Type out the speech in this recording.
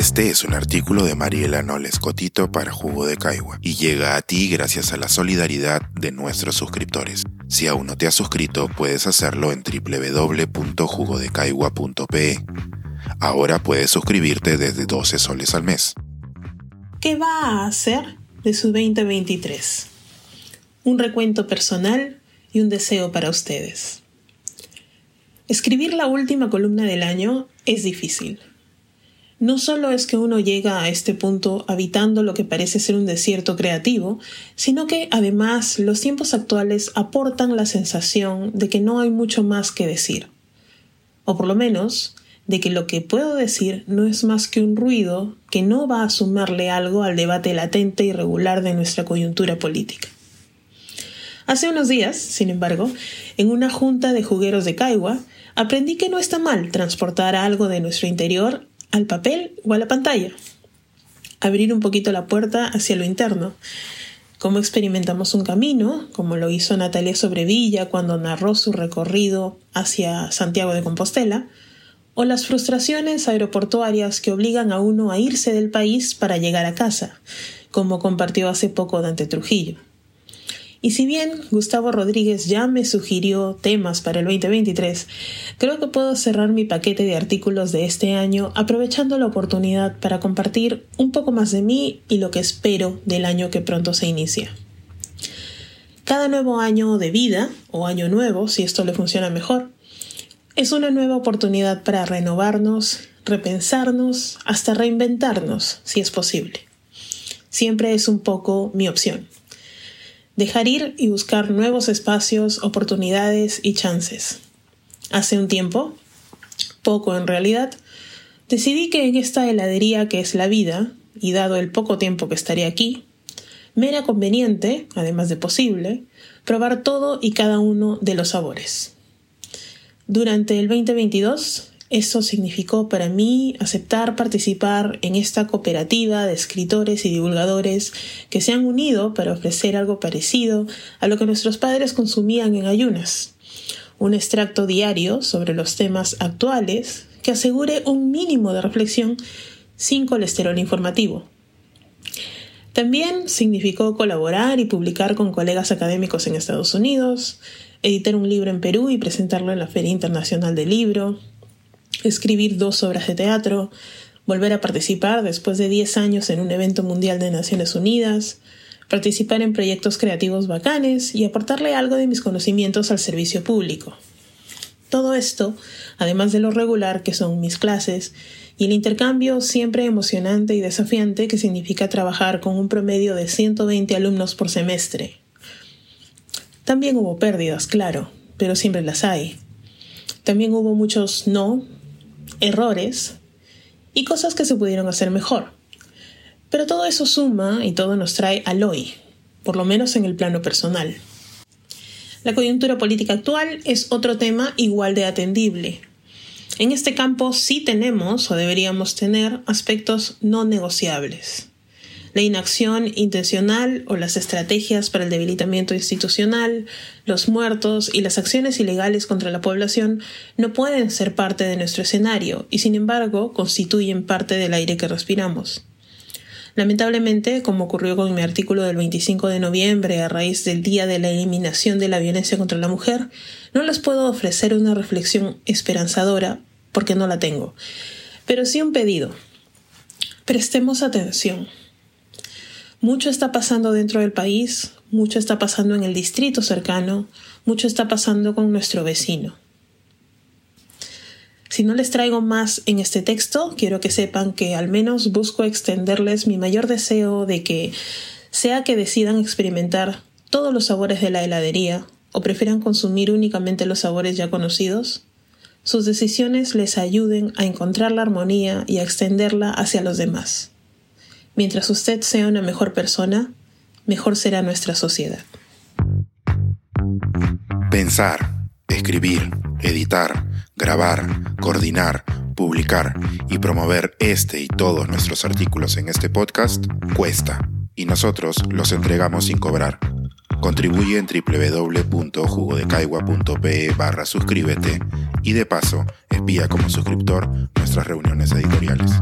Este es un artículo de Mariela Noles Cotito para Jugo de Caigua y llega a ti gracias a la solidaridad de nuestros suscriptores. Si aún no te has suscrito, puedes hacerlo en www.jugodecaigua.pe. Ahora puedes suscribirte desde 12 soles al mes. ¿Qué va a hacer de su 2023? Un recuento personal y un deseo para ustedes. Escribir la última columna del año es difícil no solo es que uno llega a este punto habitando lo que parece ser un desierto creativo, sino que además los tiempos actuales aportan la sensación de que no hay mucho más que decir. O por lo menos, de que lo que puedo decir no es más que un ruido que no va a sumarle algo al debate latente y regular de nuestra coyuntura política. Hace unos días, sin embargo, en una junta de jugueros de Caigua, aprendí que no está mal transportar algo de nuestro interior al papel o a la pantalla. Abrir un poquito la puerta hacia lo interno. Cómo experimentamos un camino, como lo hizo Natalia Sobrevilla cuando narró su recorrido hacia Santiago de Compostela, o las frustraciones aeroportuarias que obligan a uno a irse del país para llegar a casa, como compartió hace poco Dante Trujillo. Y si bien Gustavo Rodríguez ya me sugirió temas para el 2023, creo que puedo cerrar mi paquete de artículos de este año aprovechando la oportunidad para compartir un poco más de mí y lo que espero del año que pronto se inicia. Cada nuevo año de vida, o año nuevo, si esto le funciona mejor, es una nueva oportunidad para renovarnos, repensarnos, hasta reinventarnos, si es posible. Siempre es un poco mi opción dejar ir y buscar nuevos espacios, oportunidades y chances. Hace un tiempo, poco en realidad, decidí que en esta heladería que es la vida, y dado el poco tiempo que estaré aquí, me era conveniente, además de posible, probar todo y cada uno de los sabores. Durante el 2022 eso significó para mí aceptar participar en esta cooperativa de escritores y divulgadores que se han unido para ofrecer algo parecido a lo que nuestros padres consumían en ayunas. Un extracto diario sobre los temas actuales que asegure un mínimo de reflexión sin colesterol informativo. También significó colaborar y publicar con colegas académicos en Estados Unidos, editar un libro en Perú y presentarlo en la Feria Internacional del Libro, escribir dos obras de teatro, volver a participar después de 10 años en un evento mundial de Naciones Unidas, participar en proyectos creativos bacanes y aportarle algo de mis conocimientos al servicio público. Todo esto, además de lo regular que son mis clases, y el intercambio siempre emocionante y desafiante que significa trabajar con un promedio de 120 alumnos por semestre. También hubo pérdidas, claro, pero siempre las hay. También hubo muchos no, errores y cosas que se pudieron hacer mejor. Pero todo eso suma y todo nos trae al hoy, por lo menos en el plano personal. La coyuntura política actual es otro tema igual de atendible. En este campo sí tenemos o deberíamos tener aspectos no negociables la inacción intencional o las estrategias para el debilitamiento institucional, los muertos y las acciones ilegales contra la población no pueden ser parte de nuestro escenario y sin embargo constituyen parte del aire que respiramos. Lamentablemente, como ocurrió con mi artículo del 25 de noviembre a raíz del Día de la Eliminación de la Violencia contra la Mujer, no les puedo ofrecer una reflexión esperanzadora porque no la tengo, pero sí un pedido. Prestemos atención. Mucho está pasando dentro del país, mucho está pasando en el distrito cercano, mucho está pasando con nuestro vecino. Si no les traigo más en este texto, quiero que sepan que al menos busco extenderles mi mayor deseo de que, sea que decidan experimentar todos los sabores de la heladería o prefieran consumir únicamente los sabores ya conocidos, sus decisiones les ayuden a encontrar la armonía y a extenderla hacia los demás. Mientras usted sea una mejor persona, mejor será nuestra sociedad. Pensar, escribir, editar, grabar, coordinar, publicar y promover este y todos nuestros artículos en este podcast cuesta y nosotros los entregamos sin cobrar. Contribuye en www.jugodecaigua.pe barra suscríbete y de paso espía como suscriptor nuestras reuniones editoriales.